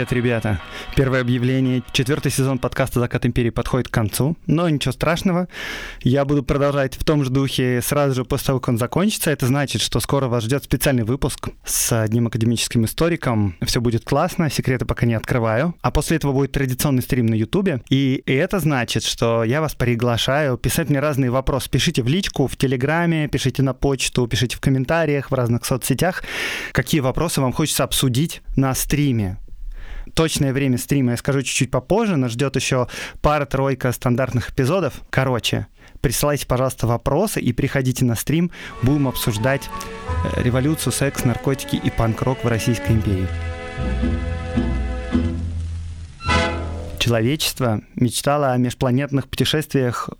Привет, ребята! Первое объявление. Четвертый сезон подкаста «Закат империи» подходит к концу, но ничего страшного. Я буду продолжать в том же духе сразу же после того, как он закончится. Это значит, что скоро вас ждет специальный выпуск с одним академическим историком. Все будет классно, секреты пока не открываю. А после этого будет традиционный стрим на Ютубе. И это значит, что я вас приглашаю писать мне разные вопросы. Пишите в личку, в Телеграме, пишите на почту, пишите в комментариях, в разных соцсетях, какие вопросы вам хочется обсудить на стриме точное время стрима я скажу чуть-чуть попозже. Нас ждет еще пара-тройка стандартных эпизодов. Короче, присылайте, пожалуйста, вопросы и приходите на стрим. Будем обсуждать э, революцию, секс, наркотики и панк-рок в Российской империи. Человечество мечтало о межпланетных путешествиях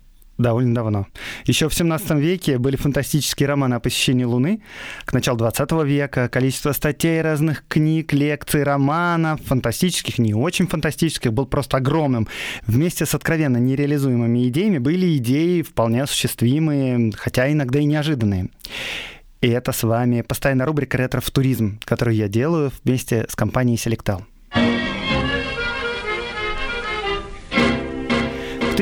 довольно давно. Еще в 17 веке были фантастические романы о посещении Луны. К началу 20 века количество статей, разных книг, лекций, романов, фантастических, не очень фантастических, был просто огромным. Вместе с откровенно нереализуемыми идеями были идеи вполне осуществимые, хотя иногда и неожиданные. И это с вами постоянная рубрика «Ретро в туризм», которую я делаю вместе с компанией Selectal.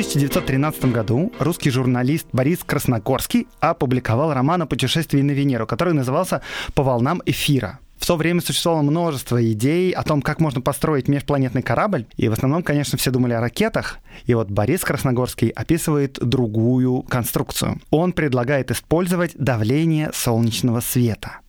1913 году русский журналист Борис Красногорский опубликовал роман о путешествии на Венеру, который назывался «По волнам эфира». В то время существовало множество идей о том, как можно построить межпланетный корабль, и в основном, конечно, все думали о ракетах. И вот Борис Красногорский описывает другую конструкцию. Он предлагает использовать давление солнечного света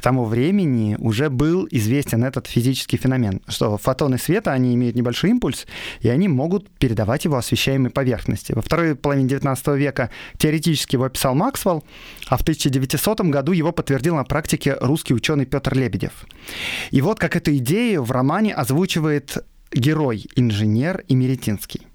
к тому времени уже был известен этот физический феномен, что фотоны света, они имеют небольшой импульс, и они могут передавать его освещаемой поверхности. Во второй половине 19 века теоретически его описал Максвелл, а в 1900 году его подтвердил на практике русский ученый Петр Лебедев. И вот как эту идею в романе озвучивает герой, инженер Имеретинский.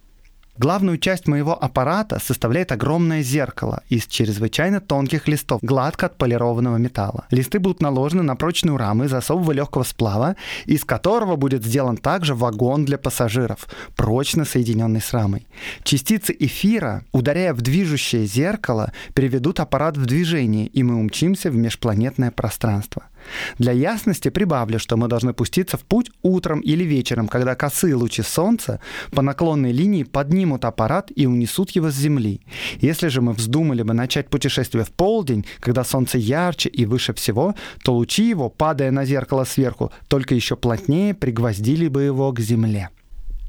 Главную часть моего аппарата составляет огромное зеркало из чрезвычайно тонких листов, гладко отполированного металла. Листы будут наложены на прочную раму из особого легкого сплава, из которого будет сделан также вагон для пассажиров, прочно соединенный с рамой. Частицы эфира, ударяя в движущее зеркало, приведут аппарат в движение, и мы умчимся в межпланетное пространство. Для ясности прибавлю, что мы должны пуститься в путь утром или вечером, когда косые лучи солнца по наклонной линии поднимут аппарат и унесут его с Земли. Если же мы вздумали бы начать путешествие в полдень, когда солнце ярче и выше всего, то лучи его, падая на зеркало сверху, только еще плотнее пригвоздили бы его к Земле.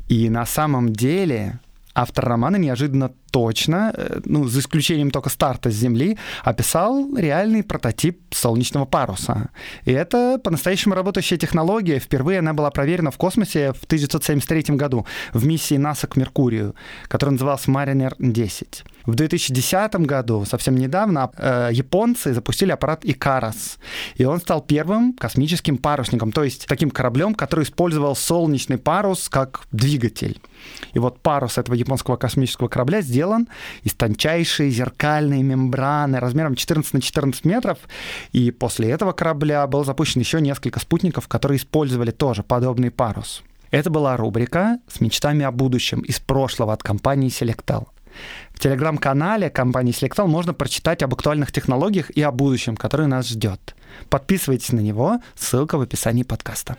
И на самом деле автор романа неожиданно точно, э, ну, за исключением только старта с Земли, описал реальный прототип солнечного паруса. И это по-настоящему работающая технология. Впервые она была проверена в космосе в 1973 году в миссии НАСА к Меркурию, которая называлась Mariner 10. В 2010 году, совсем недавно, э, японцы запустили аппарат Икарас, и он стал первым космическим парусником, то есть таким кораблем, который использовал солнечный парус как двигатель. И вот парус этого японского космического корабля сделан из тончайшей зеркальной мембраны размером 14 на 14 метров. И после этого корабля был запущен еще несколько спутников, которые использовали тоже подобный парус. Это была рубрика с мечтами о будущем из прошлого от компании Selectal. В телеграм-канале компании Selectal можно прочитать об актуальных технологиях и о будущем, которое нас ждет. Подписывайтесь на него, ссылка в описании подкаста.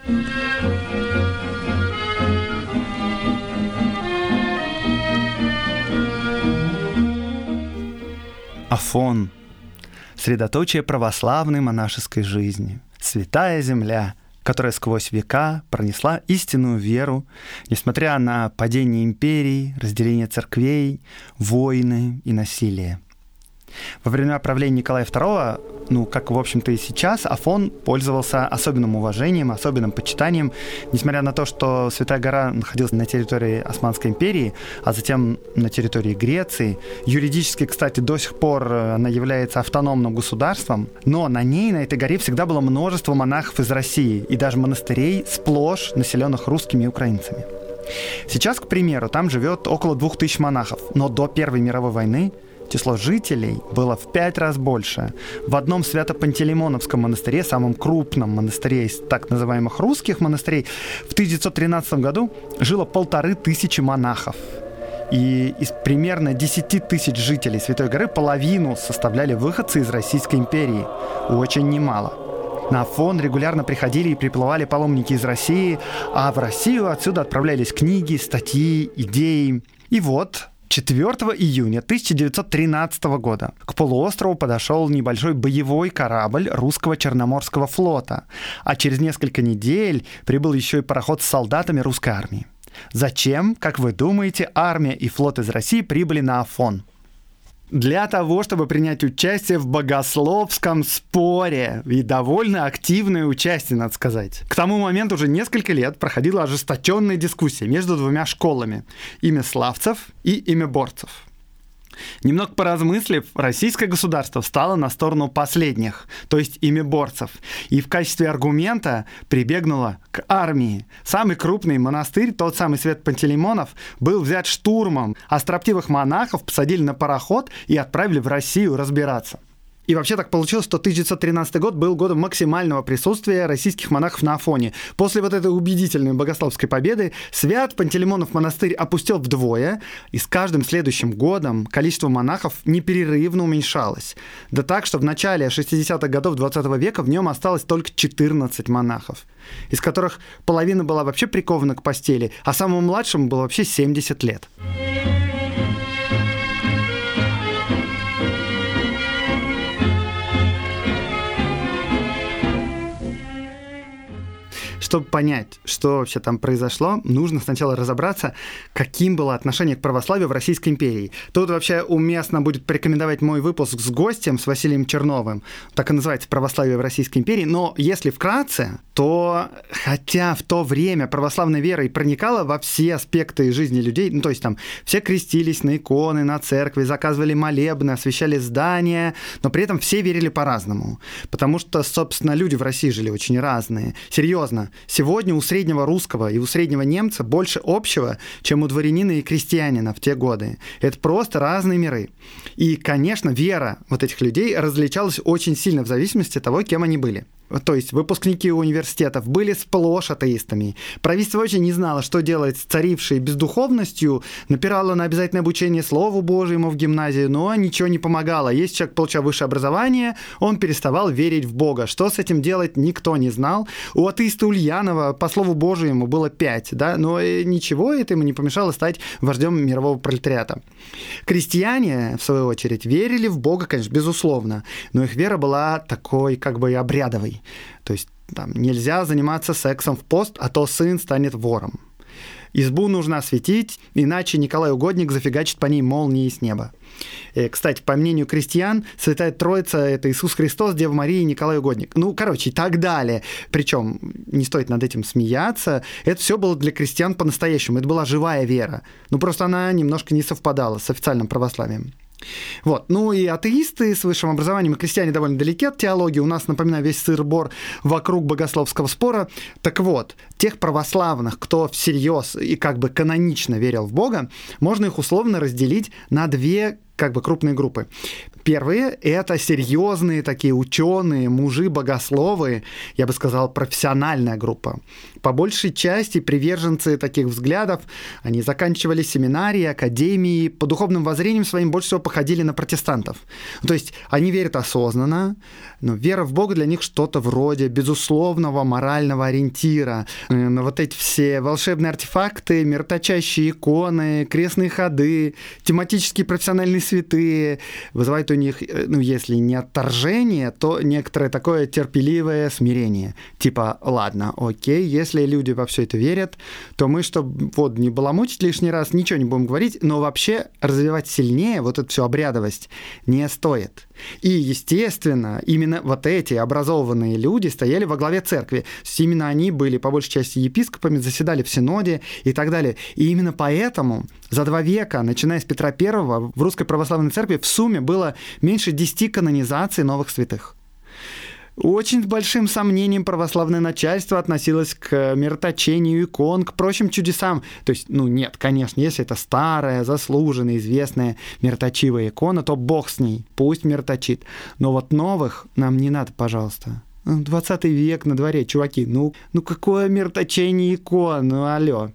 Афон, средоточие православной монашеской жизни, святая земля, которая сквозь века пронесла истинную веру, несмотря на падение империй, разделение церквей, войны и насилие. Во время правления Николая II, ну, как, в общем-то, и сейчас, Афон пользовался особенным уважением, особенным почитанием, несмотря на то, что Святая гора находилась на территории Османской империи, а затем на территории Греции. Юридически, кстати, до сих пор э, она является автономным государством, но на ней, на этой горе, всегда было множество монахов из России и даже монастырей, сплошь населенных русскими и украинцами. Сейчас, к примеру, там живет около двух тысяч монахов, но до Первой мировой войны число жителей было в пять раз больше. В одном Свято-Пантелеймоновском монастыре, самом крупном монастыре из так называемых русских монастырей, в 1913 году жило полторы тысячи монахов. И из примерно 10 тысяч жителей Святой горы половину составляли выходцы из Российской империи. Очень немало. На фон регулярно приходили и приплывали паломники из России, а в Россию отсюда отправлялись книги, статьи, идеи. И вот 4 июня 1913 года к полуострову подошел небольшой боевой корабль русского Черноморского флота, а через несколько недель прибыл еще и пароход с солдатами русской армии. Зачем, как вы думаете, армия и флот из России прибыли на Афон? Для того, чтобы принять участие в богословском споре. И довольно активное участие, надо сказать. К тому моменту уже несколько лет проходила ожесточенная дискуссия между двумя школами. Имя славцев и имя борцев. Немного поразмыслив, российское государство встало на сторону последних, то есть ими борцев, и в качестве аргумента прибегнуло к армии. Самый крупный монастырь, тот самый Свет Пантелеймонов, был взят штурмом, а строптивых монахов посадили на пароход и отправили в Россию разбираться. И вообще так получилось, что 1913 год был годом максимального присутствия российских монахов на Афоне. После вот этой убедительной богословской победы Свят Пантелеймонов монастырь опустил вдвое, и с каждым следующим годом количество монахов непрерывно уменьшалось. Да так, что в начале 60-х годов 20 века в нем осталось только 14 монахов, из которых половина была вообще прикована к постели, а самому младшему было вообще 70 лет. Чтобы понять, что вообще там произошло, нужно сначала разобраться, каким было отношение к православию в Российской империи. Тут вообще уместно будет порекомендовать мой выпуск с гостем, с Василием Черновым. Так и называется «Православие в Российской империи». Но если вкратце, то хотя в то время православная вера и проникала во все аспекты жизни людей, ну то есть там все крестились на иконы, на церкви, заказывали молебны, освещали здания, но при этом все верили по-разному. Потому что, собственно, люди в России жили очень разные. Серьезно, Сегодня у среднего русского и у среднего немца больше общего, чем у дворянина и крестьянина в те годы. Это просто разные миры. И, конечно, вера вот этих людей различалась очень сильно в зависимости от того, кем они были то есть выпускники университетов, были сплошь атеистами. Правительство вообще не знало, что делать с царившей бездуховностью, напирало на обязательное обучение Слову Божьему в гимназии, но ничего не помогало. Если человек получал высшее образование, он переставал верить в Бога. Что с этим делать, никто не знал. У атеиста Ульянова, по Слову Божьему, было пять, да, но ничего это ему не помешало стать вождем мирового пролетариата. Крестьяне, в свою очередь, верили в Бога, конечно, безусловно, но их вера была такой как бы обрядовой. То есть там нельзя заниматься сексом в пост, а то сын станет вором. Избу нужно осветить, иначе Николай Угодник зафигачит по ней молнии с неба. И, э, кстати, по мнению крестьян, Святая Троица – это Иисус Христос, Дева Мария и Николай Угодник. Ну, короче, и так далее. Причем не стоит над этим смеяться. Это все было для крестьян по-настоящему. Это была живая вера. Ну, просто она немножко не совпадала с официальным православием. Вот. Ну и атеисты с высшим образованием, и крестьяне довольно далеки от теологии. У нас, напоминаю, весь сыр-бор вокруг богословского спора. Так вот, тех православных, кто всерьез и как бы канонично верил в Бога, можно их условно разделить на две как бы крупные группы. Первые — это серьезные такие ученые, мужи, богословы, я бы сказал, профессиональная группа. По большей части приверженцы таких взглядов, они заканчивали семинарии, академии, по духовным воззрениям своим больше всего походили на протестантов. То есть они верят осознанно, но вера в Бога для них что-то вроде безусловного морального ориентира. Но вот эти все волшебные артефакты, мироточащие иконы, крестные ходы, тематические профессиональные святые, вызывает у них, э, ну, если не отторжение, то некоторое такое терпеливое смирение. Типа, ладно, окей, если люди во все это верят, то мы, чтобы вот не баламутить лишний раз, ничего не будем говорить, но вообще развивать сильнее вот эту всю обрядовость не стоит. И, естественно, именно вот эти образованные люди стояли во главе церкви. Именно они были, по большей части, епископами, заседали в Синоде и так далее. И именно поэтому за два века, начиная с Петра I, в Русской Православной Церкви в сумме было меньше десяти канонизаций новых святых. Очень с большим сомнением православное начальство относилось к мироточению икон, к прочим чудесам. То есть, ну нет, конечно, если это старая, заслуженная, известная мироточивая икона, то бог с ней, пусть мироточит. Но вот новых нам не надо, пожалуйста. 20 век на дворе, чуваки, ну, ну какое мироточение икон, ну алло.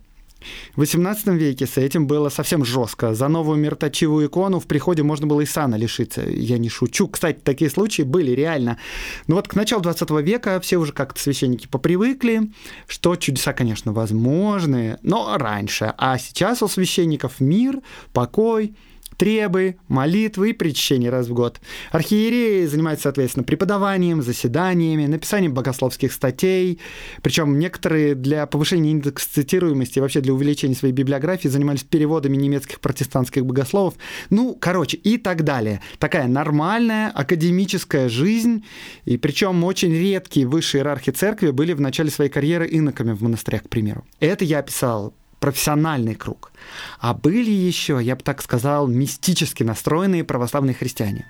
В XVIII веке с этим было совсем жестко. За новую мироточивую икону в приходе можно было и сана лишиться. Я не шучу. Кстати, такие случаи были реально. Но вот к началу 20 века все уже как-то священники попривыкли, что чудеса, конечно, возможны, но раньше. А сейчас у священников мир, покой, требы, молитвы и причащения раз в год. Архиереи занимаются, соответственно, преподаванием, заседаниями, написанием богословских статей. Причем некоторые для повышения индекса цитируемости вообще для увеличения своей библиографии занимались переводами немецких протестантских богословов. Ну, короче, и так далее. Такая нормальная академическая жизнь. И причем очень редкие высшие иерархи церкви были в начале своей карьеры иноками в монастырях, к примеру. Это я описал профессиональный круг. А были еще, я бы так сказал, мистически настроенные православные христиане.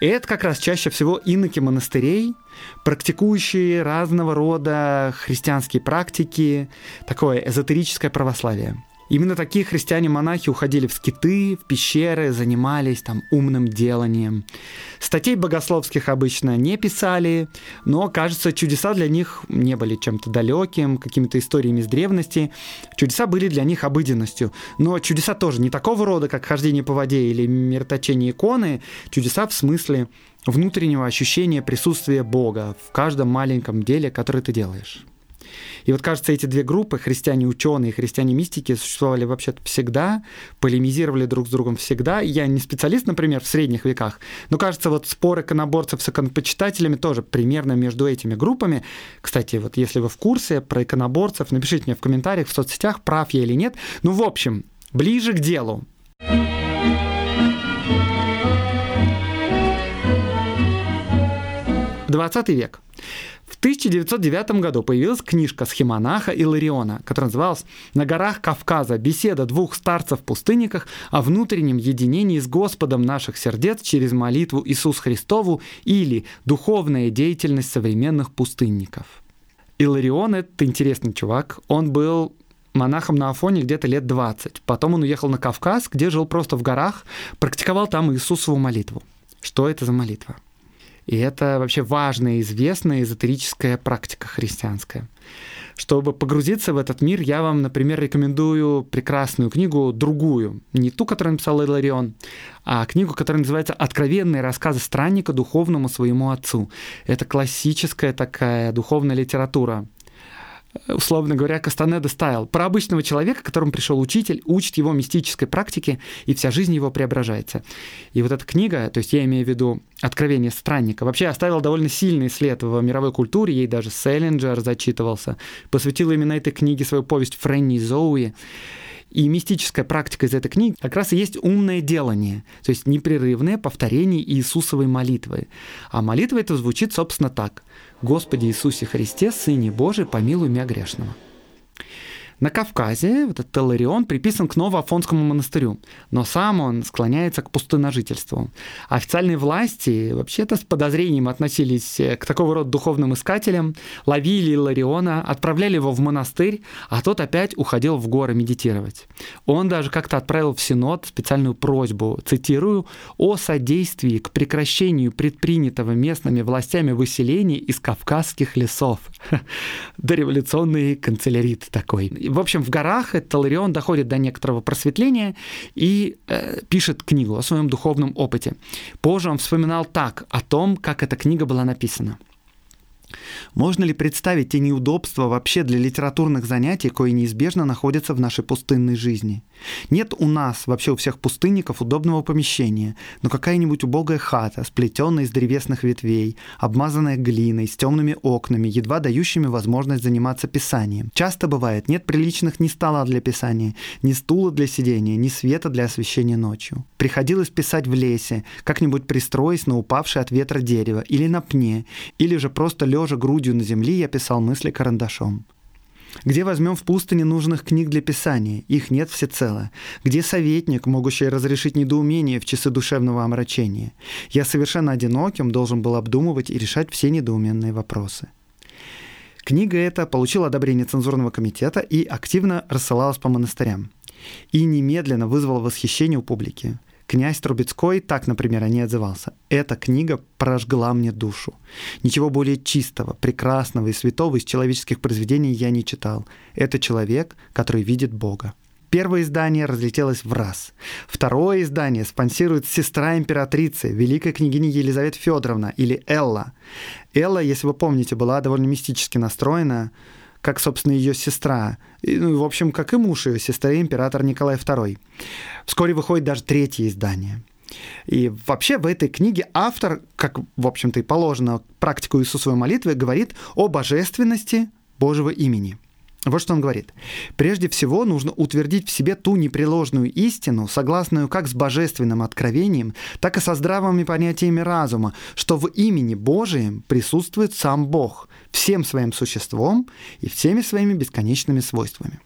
И это как раз чаще всего иноки монастырей, практикующие разного рода христианские практики, такое эзотерическое православие. Именно такие христиане-монахи уходили в скиты, в пещеры, занимались там умным деланием. Статей богословских обычно не писали, но, кажется, чудеса для них не были чем-то далеким, какими-то историями из древности. Чудеса были для них обыденностью. Но чудеса тоже не такого рода, как хождение по воде или мироточение иконы. Чудеса в смысле внутреннего ощущения присутствия Бога в каждом маленьком деле, которое ты делаешь. И вот, кажется, эти две группы, христиане-ученые и христиане-мистики, существовали вообще-то всегда, полемизировали друг с другом всегда. Я не специалист, например, в средних веках, но, кажется, вот споры иконоборцев с иконопочитателями тоже примерно между этими группами. Кстати, вот если вы в курсе про иконоборцев, напишите мне в комментариях в соцсетях, прав я или нет. Ну, в общем, ближе к делу. 20 век. В 1909 году появилась книжка схемонаха Илариона, которая называлась «На горах Кавказа. Беседа двух старцев-пустынниках о внутреннем единении с Господом наших сердец через молитву Иисус Христову» или «Духовная деятельность современных пустынников». Иларион — это интересный чувак. Он был монахом на Афоне где-то лет 20. Потом он уехал на Кавказ, где жил просто в горах, практиковал там Иисусову молитву. Что это за молитва? И это вообще важная, известная эзотерическая практика христианская. Чтобы погрузиться в этот мир, я вам, например, рекомендую прекрасную книгу, другую, не ту, которую написал Иларион, а книгу, которая называется «Откровенные рассказы странника духовному своему отцу». Это классическая такая духовная литература условно говоря, Кастанеда стайл, про обычного человека, которому пришел учитель, учит его мистической практике, и вся жизнь его преображается. И вот эта книга, то есть я имею в виду «Откровение странника», вообще оставила довольно сильный след в мировой культуре, ей даже Селлинджер зачитывался, посвятил именно этой книге свою повесть «Фрэнни Зоуи». И мистическая практика из этой книги как раз и есть умное делание, то есть непрерывное повторение Иисусовой молитвы. А молитва это звучит, собственно, так. «Господи Иисусе Христе, Сыне Божий, помилуй меня грешного». На Кавказе этот Теларион приписан к Новоафонскому монастырю, но сам он склоняется к пустыножительству. Официальные власти вообще-то с подозрением относились э, к такого рода духовным искателям, ловили Лариона, отправляли его в монастырь, а тот опять уходил в горы медитировать. Он даже как-то отправил в Синод специальную просьбу, цитирую, «о содействии к прекращению предпринятого местными властями выселения из кавказских лесов». Дореволюционный канцелярит такой. В общем, в горах Таларион доходит до некоторого просветления и э, пишет книгу о своем духовном опыте. Позже он вспоминал так о том, как эта книга была написана. Можно ли представить те неудобства вообще для литературных занятий, кои неизбежно находятся в нашей пустынной жизни? Нет у нас, вообще у всех пустынников, удобного помещения, но какая-нибудь убогая хата, сплетенная из древесных ветвей, обмазанная глиной, с темными окнами, едва дающими возможность заниматься писанием. Часто бывает, нет приличных ни стола для писания, ни стула для сидения, ни света для освещения ночью. Приходилось писать в лесе, как-нибудь пристроясь на упавшее от ветра дерево, или на пне, или же просто лежа грудью на земле я писал мысли карандашом. Где возьмем в пустыне нужных книг для писания? Их нет всецело. Где советник, могущий разрешить недоумение в часы душевного омрачения? Я совершенно одиноким должен был обдумывать и решать все недоуменные вопросы. Книга эта получила одобрение цензурного комитета и активно рассылалась по монастырям. И немедленно вызвала восхищение у публики. Князь Трубецкой так, например, о ней отзывался. «Эта книга прожгла мне душу. Ничего более чистого, прекрасного и святого из человеческих произведений я не читал. Это человек, который видит Бога». Первое издание разлетелось в раз. Второе издание спонсирует сестра императрицы, великая княгиня Елизавета Федоровна или Элла. Элла, если вы помните, была довольно мистически настроена, как, собственно, ее сестра, и, ну, в общем, как и муж ее сестры, император Николай II. Вскоре выходит даже третье издание. И вообще в этой книге автор, как, в общем-то, и положено практику Иисусовой молитвы, говорит о божественности Божьего имени – вот что он говорит. Прежде всего нужно утвердить в себе ту непреложную истину, согласную как с божественным откровением, так и со здравыми понятиями разума, что в имени Божием присутствует сам Бог всем своим существом и всеми своими бесконечными свойствами.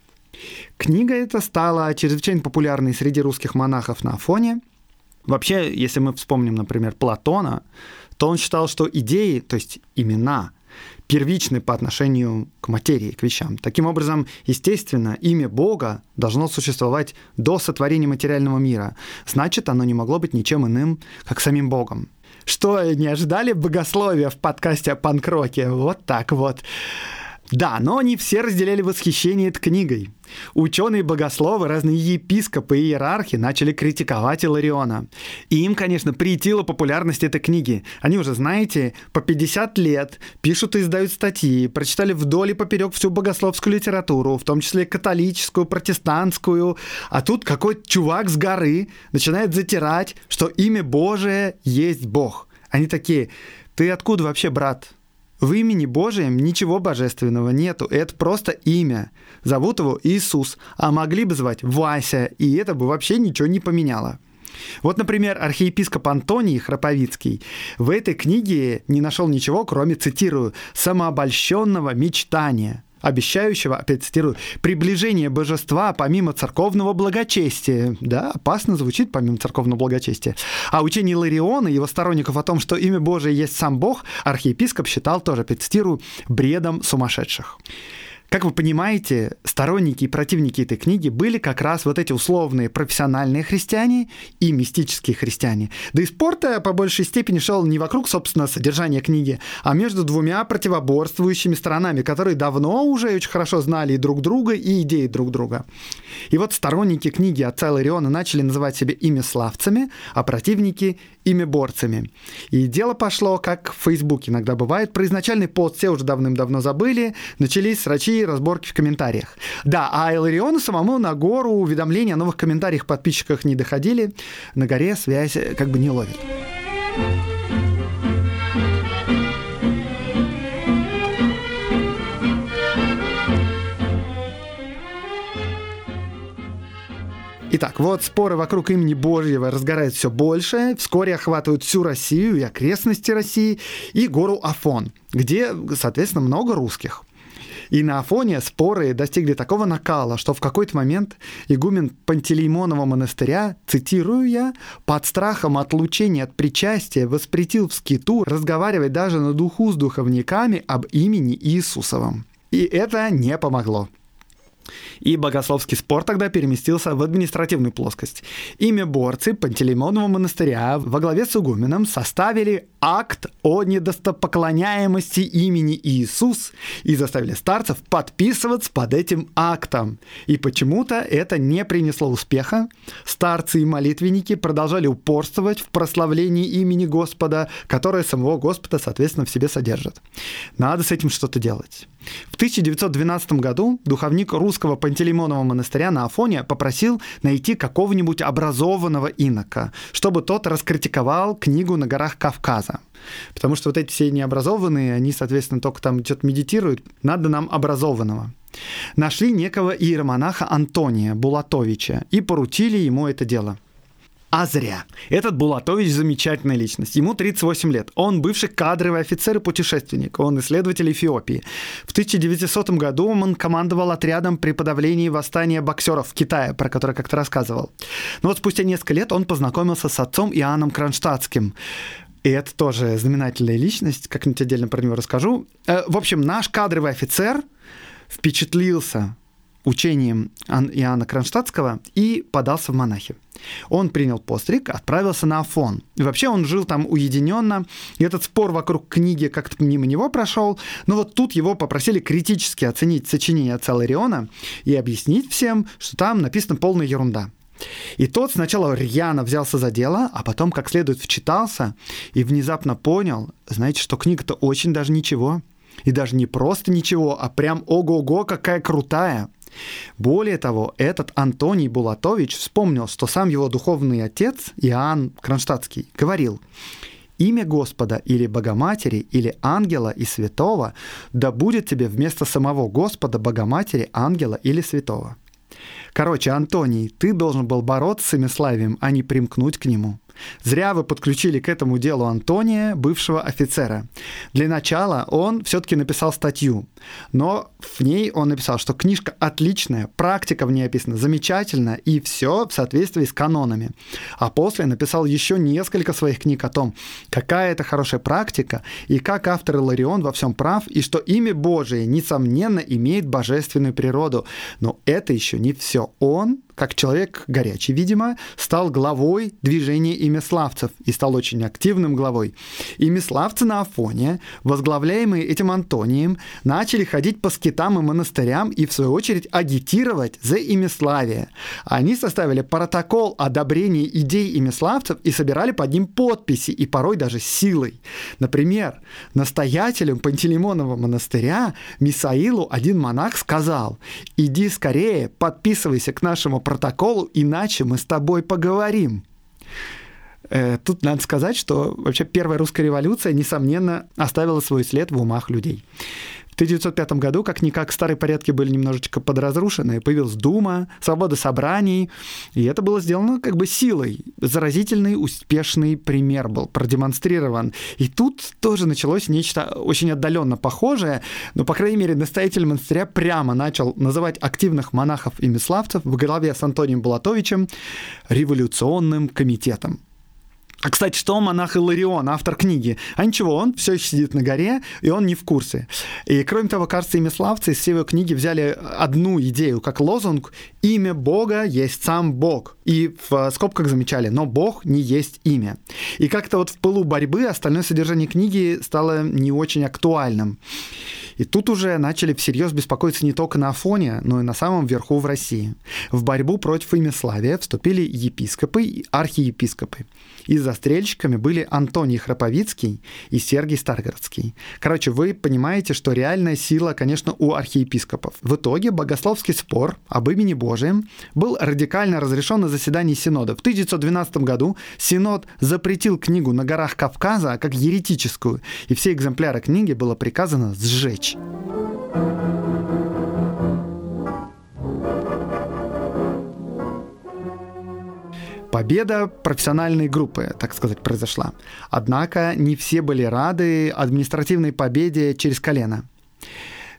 Книга эта стала чрезвычайно популярной среди русских монахов на Афоне. Вообще, если мы вспомним, например, Платона, то он считал, что идеи, то есть имена – первичны по отношению к материи, к вещам. Таким образом, естественно, имя Бога должно существовать до сотворения материального мира. Значит, оно не могло быть ничем иным, как самим Богом. Что, не ожидали богословия в подкасте о панкроке? Вот так вот. Да, но они все разделяли восхищение этой книгой. Ученые-богословы, разные епископы и иерархи начали критиковать Илариона. И им, конечно, приятила популярность этой книги. Они уже, знаете, по 50 лет пишут и издают статьи, прочитали вдоль и поперек всю богословскую литературу, в том числе католическую, протестантскую. А тут какой-то чувак с горы начинает затирать, что имя Божие есть Бог. Они такие, ты откуда вообще, брат? В имени Божьем ничего божественного нету, это просто имя. Зовут его Иисус, а могли бы звать Вася, и это бы вообще ничего не поменяло. Вот, например, архиепископ Антоний Храповицкий в этой книге не нашел ничего, кроме, цитирую, «самообольщенного мечтания», обещающего, опять цитирую, приближение божества помимо церковного благочестия. Да, опасно звучит помимо церковного благочестия. А учение Лариона и его сторонников о том, что имя Божие есть сам Бог, архиепископ считал тоже, опять цитирую, бредом сумасшедших. Как вы понимаете, сторонники и противники этой книги были как раз вот эти условные профессиональные христиане и мистические христиане. Да и спорта по большей степени шел не вокруг, собственно, содержания книги, а между двумя противоборствующими сторонами, которые давно уже очень хорошо знали и друг друга, и идеи друг друга. И вот сторонники книги отца Илариона начали называть себя ими славцами, а противники ими борцами. И дело пошло, как в Фейсбуке иногда бывает. Про изначальный пост все уже давным-давно забыли, начались срачи разборки в комментариях. Да, а Илариону самому на гору уведомления о новых комментариях подписчиках не доходили. На горе связь как бы не ловит. Итак, вот споры вокруг имени Божьего разгораются все больше, вскоре охватывают всю Россию и окрестности России, и гору Афон, где, соответственно, много русских. И на Афоне споры достигли такого накала, что в какой-то момент игумен Пантелеймонова монастыря, цитирую я, под страхом отлучения от причастия воспретил в скиту разговаривать даже на духу с духовниками об имени Иисусовом. И это не помогло. И богословский спор тогда переместился в административную плоскость. Ими борцы Пантелеймонова монастыря во главе с игуменом составили акт о недостопоклоняемости имени Иисус и заставили старцев подписываться под этим актом. И почему-то это не принесло успеха. Старцы и молитвенники продолжали упорствовать в прославлении имени Господа, которое самого Господа, соответственно, в себе содержит. Надо с этим что-то делать. В 1912 году духовник русского Пантелеймонова монастыря на Афоне попросил найти какого-нибудь образованного инока, чтобы тот раскритиковал книгу на горах Кавказа. Потому что вот эти все необразованные, они, соответственно, только там что-то медитируют. Надо нам образованного. Нашли некого иеромонаха Антония Булатовича и поручили ему это дело – а зря. Этот Булатович замечательная личность. Ему 38 лет. Он бывший кадровый офицер и путешественник. Он исследователь Эфиопии. В 1900 году он командовал отрядом при подавлении восстания боксеров в Китае, про которое как-то рассказывал. Но вот спустя несколько лет он познакомился с отцом Иоанном Кронштадтским. И это тоже знаменательная личность, как-нибудь отдельно про него расскажу. Э, в общем, наш кадровый офицер впечатлился учением Иоанна Кронштадтского и подался в монахи. Он принял постриг, отправился на Афон. И вообще он жил там уединенно. И этот спор вокруг книги как-то мимо него прошел. Но вот тут его попросили критически оценить сочинение отца Лариона и объяснить всем, что там написана полная ерунда. И тот сначала рьяно взялся за дело, а потом как следует вчитался и внезапно понял, знаете, что книга-то очень даже ничего. И даже не просто ничего, а прям ого-го, какая крутая. Более того, этот Антоний Булатович вспомнил, что сам его духовный отец, Иоанн Кронштадтский, говорил, имя Господа или Богоматери, или ангела и святого да будет тебе вместо самого Господа, Богоматери, ангела или святого. Короче, Антоний, ты должен был бороться с имиславием, а не примкнуть к нему. Зря вы подключили к этому делу Антония, бывшего офицера. Для начала он все-таки написал статью, но в ней он написал, что книжка отличная, практика в ней описана замечательно, и все в соответствии с канонами. А после написал еще несколько своих книг о том, какая это хорошая практика, и как автор Иларион во всем прав, и что имя Божие, несомненно, имеет божественную природу. Но это еще не все. Он как человек горячий, видимо, стал главой движения имяславцев и стал очень активным главой. Имяславцы на Афоне, возглавляемые этим Антонием, начали ходить по скитам и монастырям и, в свою очередь, агитировать за имяславие. Они составили протокол одобрения идей имяславцев и собирали под ним подписи, и порой даже силой. Например, настоятелем Пантелеймонова монастыря Мисаилу один монах сказал «Иди скорее, подписывайся к нашему протоколу, иначе мы с тобой поговорим. Э, тут надо сказать, что вообще первая русская революция, несомненно, оставила свой след в умах людей. 1905 году, как-никак, старые порядки были немножечко подразрушены. Появилась Дума, свобода собраний, и это было сделано как бы силой. Заразительный, успешный пример был продемонстрирован. И тут тоже началось нечто очень отдаленно похожее, но, по крайней мере, настоятель монастыря прямо начал называть активных монахов и миславцев в главе с Антонием Булатовичем революционным комитетом. А, кстати, что монах Иларион, автор книги? А ничего, он все еще сидит на горе, и он не в курсе. И, кроме того, кажется, имяславцы из всей его книги взяли одну идею, как лозунг «Имя Бога есть сам Бог». И в скобках замечали «Но Бог не есть имя». И как-то вот в пылу борьбы остальное содержание книги стало не очень актуальным. И тут уже начали всерьез беспокоиться не только на Афоне, но и на самом верху в России. В борьбу против имяславия вступили епископы и архиепископы. И застрельщиками были Антоний Храповицкий и Сергий Старгородский. Короче, вы понимаете, что реальная сила, конечно, у архиепископов. В итоге богословский спор об имени Божием был радикально разрешен на заседании Синода. В 1912 году Синод запретил книгу «На горах Кавказа» как еретическую, и все экземпляры книги было приказано сжечь Победа профессиональной группы, так сказать, произошла. Однако не все были рады административной победе через колено.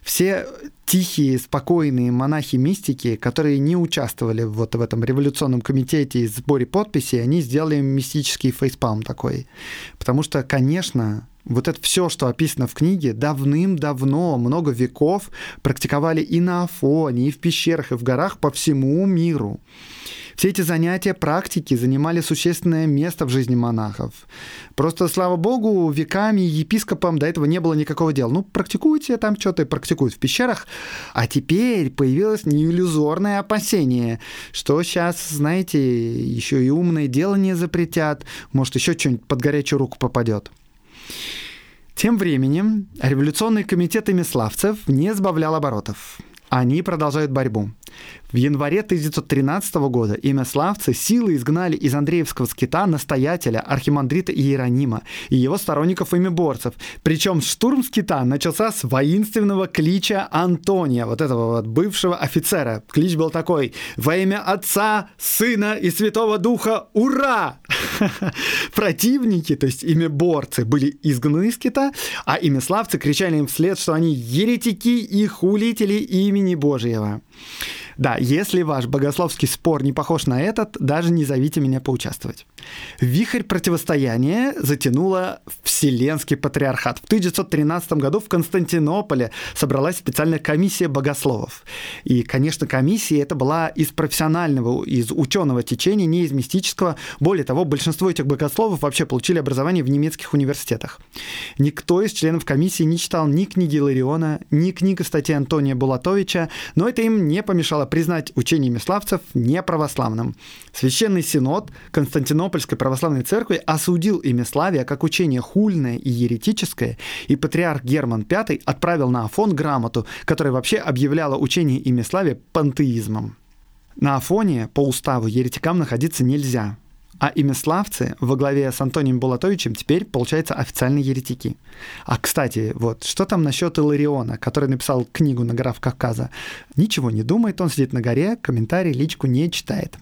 Все тихие, спокойные монахи-мистики, которые не участвовали вот в этом революционном комитете и сборе подписей, они сделали мистический фейспалм такой. Потому что, конечно, вот это все, что описано в книге, давным-давно, много веков практиковали и на Афоне, и в пещерах, и в горах по всему миру. Все эти занятия, практики занимали существенное место в жизни монахов. Просто, слава богу, веками епископам до этого не было никакого дела. Ну, практикуйте там что-то, практикуют в пещерах. А теперь появилось неиллюзорное опасение, что сейчас, знаете, еще и умное дело не запретят, может, еще что-нибудь под горячую руку попадет. Тем временем революционный комитет имиславцев не сбавлял оборотов. Они продолжают борьбу. В январе 1913 года имя славцы силы изгнали из Андреевского скита настоятеля архимандрита Иеронима и его сторонников имеборцев. Причем штурм скита начался с воинственного клича Антония, вот этого вот бывшего офицера. Клич был такой «Во имя Отца, Сына и Святого Духа, ура!» Противники, то есть имеборцы, были изгнаны из скита, а имяславцы кричали им вслед, что они еретики и хулители имени Божьего. Да, если ваш богословский спор не похож на этот, даже не зовите меня поучаствовать. Вихрь противостояния затянуло Вселенский патриархат. В 1913 году в Константинополе собралась специальная комиссия богословов. И, конечно, комиссия это была из профессионального, из ученого течения, не из мистического. Более того, большинство этих богословов вообще получили образование в немецких университетах. Никто из членов комиссии не читал ни книги Лариона, ни книги статьи Антония Булатовича, но это им не помешало признать учение миславцев неправославным. Священный Синод Константинопольской православной церкви осудил имяславие как учение хульное и еретическое, и патриарх Герман V отправил на Афон грамоту, которая вообще объявляла учение имяславия пантеизмом. На Афоне по уставу еретикам находиться нельзя, а имяславцы во главе с Антонием Булатовичем теперь, получается, официальные еретики. А, кстати, вот что там насчет Илариона, который написал книгу «На горах Кавказа»? Ничего не думает, он сидит на горе, комментарий, личку не читает.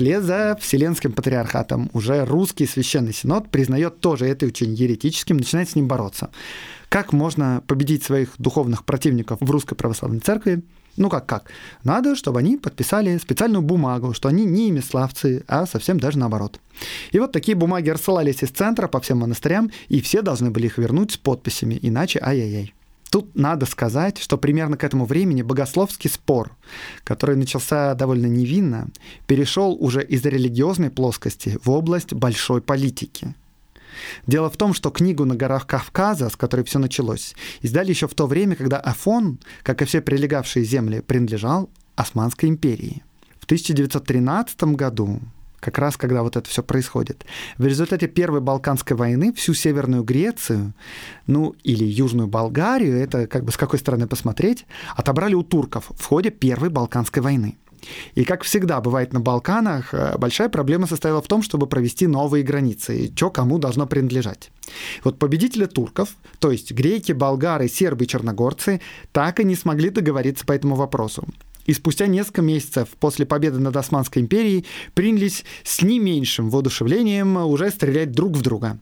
Вслед за Вселенским патриархатом уже русский священный синод признает тоже это учение еретическим, начинает с ним бороться. Как можно победить своих духовных противников в русской православной церкви? Ну как как? Надо, чтобы они подписали специальную бумагу, что они не имиславцы, а совсем даже наоборот. И вот такие бумаги рассылались из центра по всем монастырям, и все должны были их вернуть с подписями, иначе ай-яй-яй. Тут надо сказать, что примерно к этому времени богословский спор, который начался довольно невинно, перешел уже из религиозной плоскости в область большой политики. Дело в том, что книгу «На горах Кавказа», с которой все началось, издали еще в то время, когда Афон, как и все прилегавшие земли, принадлежал Османской империи. В 1913 году как раз когда вот это все происходит. В результате Первой Балканской войны всю Северную Грецию, ну или Южную Болгарию, это как бы с какой стороны посмотреть, отобрали у турков в ходе Первой Балканской войны. И, как всегда бывает на Балканах, э, большая проблема состояла в том, чтобы провести новые границы, что кому должно принадлежать. Вот победители турков, то есть греки, болгары, сербы и черногорцы, так и не смогли договориться по этому вопросу. И спустя несколько месяцев после победы над Османской империей принялись с не меньшим воодушевлением уже стрелять друг в друга.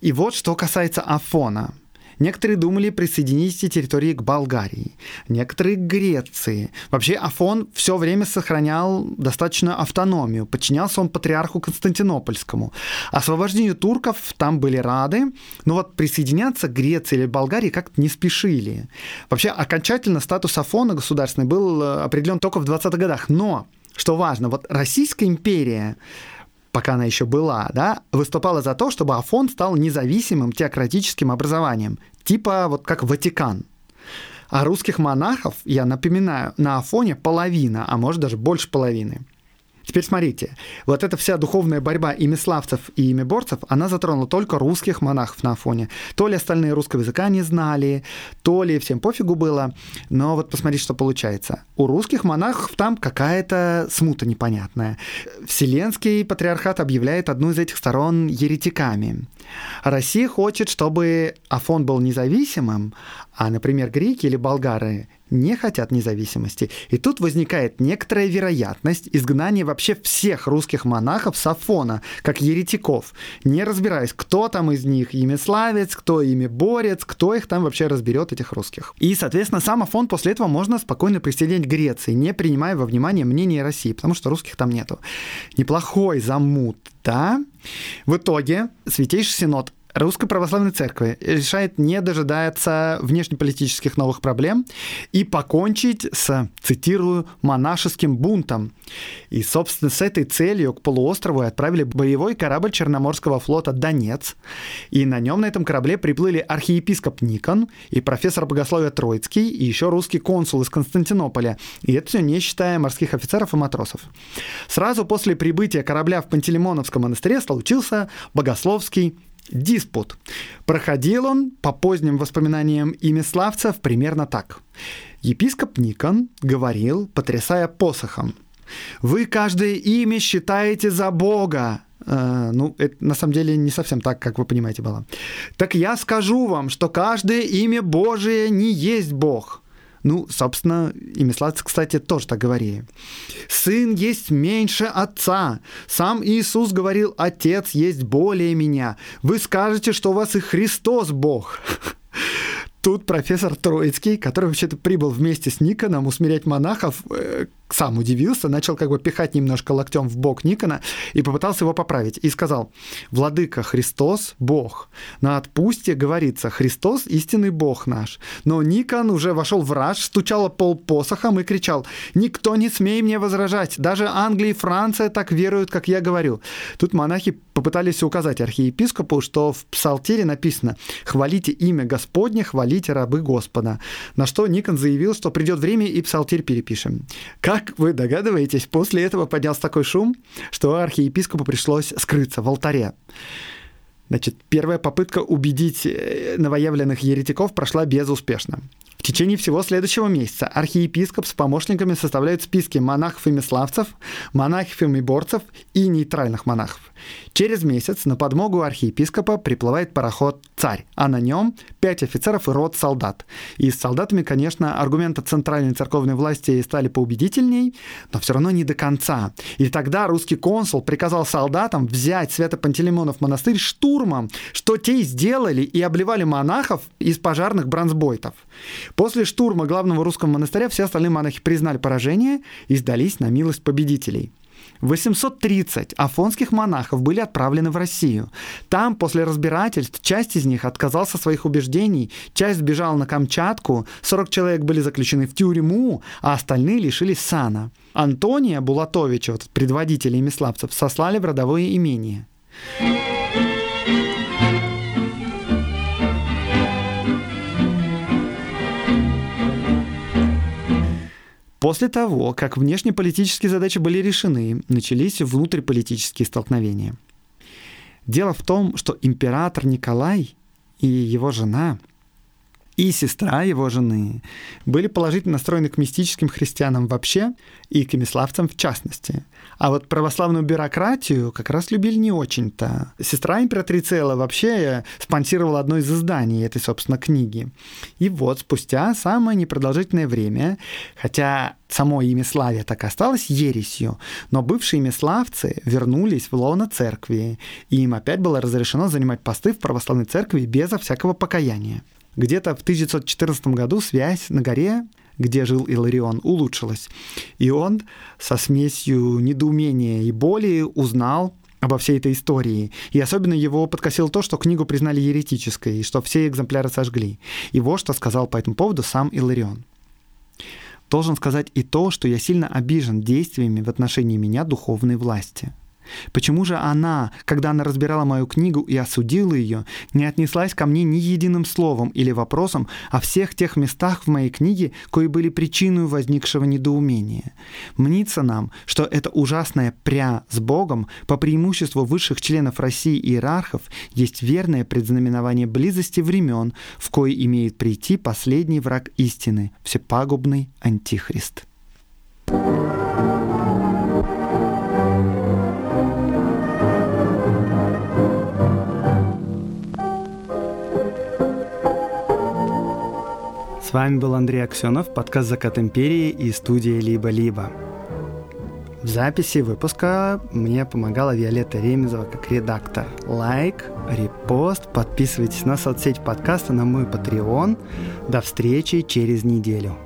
И вот что касается Афона. Некоторые думали присоединить эти территории к Болгарии, некоторые к Греции. Вообще Афон все время сохранял достаточную автономию, подчинялся он патриарху Константинопольскому. Освобождению турков там были рады, но вот присоединяться к Греции или Болгарии как-то не спешили. Вообще окончательно статус Афона государственный был э, определен только в 20-х годах, но что важно, вот Российская империя пока она еще была, да, выступала за то, чтобы Афон стал независимым теократическим образованием, типа вот как Ватикан. А русских монахов, я напоминаю, на Афоне половина, а может даже больше половины. Теперь смотрите, вот эта вся духовная борьба имиславцев и имеборцев, она затронула только русских монахов на Афоне. То ли остальные русского языка не знали, то ли всем пофигу было, но вот посмотрите, что получается. У русских монахов там какая-то смута непонятная. Вселенский патриархат объявляет одну из этих сторон еретиками. Россия хочет, чтобы Афон был независимым, а, например, греки или болгары не хотят независимости. И тут возникает некоторая вероятность изгнания вообще всех русских монахов с Афона, как еретиков, не разбираясь, кто там из них имеславец, кто ими борец, кто их там вообще разберет, этих русских. И, соответственно, сам Афон после этого можно спокойно присоединять к Греции, не принимая во внимание мнение России, потому что русских там нету. Неплохой замут, да? В итоге Святейший Синод Русской Православной Церкви решает не дожидаться внешнеполитических новых проблем и покончить с, цитирую, монашеским бунтом. И, собственно, с этой целью к полуострову отправили боевой корабль Черноморского флота «Донец». И на нем, на этом корабле, приплыли архиепископ Никон и профессор богословия Троицкий и еще русский консул из Константинополя. И это все не считая морских офицеров и матросов. Сразу после прибытия корабля в Пантелеймоновском монастыре случился богословский диспут. Проходил он, по поздним воспоминаниям имиславцев, примерно так. Епископ Никон говорил, потрясая посохом, «Вы каждое имя считаете за Бога, Uh, ну, это на самом деле не совсем так, как вы понимаете было. Так я скажу вам, что каждое имя Божие не есть Бог. Ну, собственно, и Меслац, кстати, тоже так говорили. «Сын есть меньше отца. Сам Иисус говорил, отец есть более меня. Вы скажете, что у вас и Христос Бог». Тут профессор Троицкий, который вообще-то прибыл вместе с Никоном усмирять монахов, э, сам удивился, начал как бы пихать немножко локтем в бок Никона и попытался его поправить. И сказал, «Владыка Христос – Бог. На отпусте говорится, Христос – истинный Бог наш». Но Никон уже вошел в раж, стучал пол посохом и кричал, «Никто не смей мне возражать, даже Англия и Франция так веруют, как я говорю». Тут монахи попытались указать архиепископу, что в псалтире написано «Хвалите имя Господне, хвалите рабы Господа». На что Никон заявил, что придет время и псалтирь перепишем. Как как вы догадываетесь, после этого поднялся такой шум, что архиепископу пришлось скрыться в алтаре. Значит, первая попытка убедить э, новоявленных еретиков прошла безуспешно. В течение всего следующего месяца архиепископ с помощниками составляют списки монахов и меславцев, монахов и миборцев и нейтральных монахов. Через месяц на подмогу архиепископа приплывает пароход «Царь», а на нем пять офицеров и род солдат. И с солдатами, конечно, аргументы центральной церковной власти стали поубедительней, но все равно не до конца. И тогда русский консул приказал солдатам взять Свято-Пантелеймонов монастырь штурмом, что те и сделали и обливали монахов из пожарных бронзбойтов. После штурма главного русского монастыря все остальные монахи признали поражение и сдались на милость победителей. 830 афонских монахов были отправлены в Россию. Там, после разбирательств, часть из них отказался от своих убеждений, часть сбежала на Камчатку, 40 человек были заключены в тюрьму, а остальные лишились сана. Антония Булатовича, вот, предводителя имиславцев, сослали в родовое имение. После того, как внешнеполитические задачи были решены, начались внутриполитические столкновения. Дело в том, что император Николай и его жена и сестра его жены были положительно настроены к мистическим христианам вообще и к имиславцам в частности. А вот православную бюрократию как раз любили не очень-то. Сестра императрицы Элла вообще спонсировала одно из изданий этой, собственно, книги. И вот спустя самое непродолжительное время, хотя само имя Славия так осталось ересью, но бывшие имиславцы вернулись в лоно церкви, и им опять было разрешено занимать посты в православной церкви безо всякого покаяния. Где-то в 1914 году связь на горе где жил Иларион, улучшилась. И он со смесью недоумения и боли узнал обо всей этой истории. И особенно его подкосило то, что книгу признали еретической, и что все экземпляры сожгли. И вот что сказал по этому поводу сам Иларион. Должен сказать и то, что я сильно обижен действиями в отношении меня духовной власти – Почему же она, когда она разбирала мою книгу и осудила ее, не отнеслась ко мне ни единым словом или вопросом о всех тех местах в моей книге, кои были причиной возникшего недоумения? Мнится нам, что это ужасное «пря» с Богом по преимуществу высших членов России и иерархов есть верное предзнаменование близости времен, в кои имеет прийти последний враг истины, всепагубный Антихрист. С вами был Андрей Аксенов, подкаст «Закат империи» и студия «Либо-либо». В записи выпуска мне помогала Виолетта Ремезова как редактор. Лайк, репост, подписывайтесь на соцсеть подкаста, на мой Patreon. До встречи через неделю.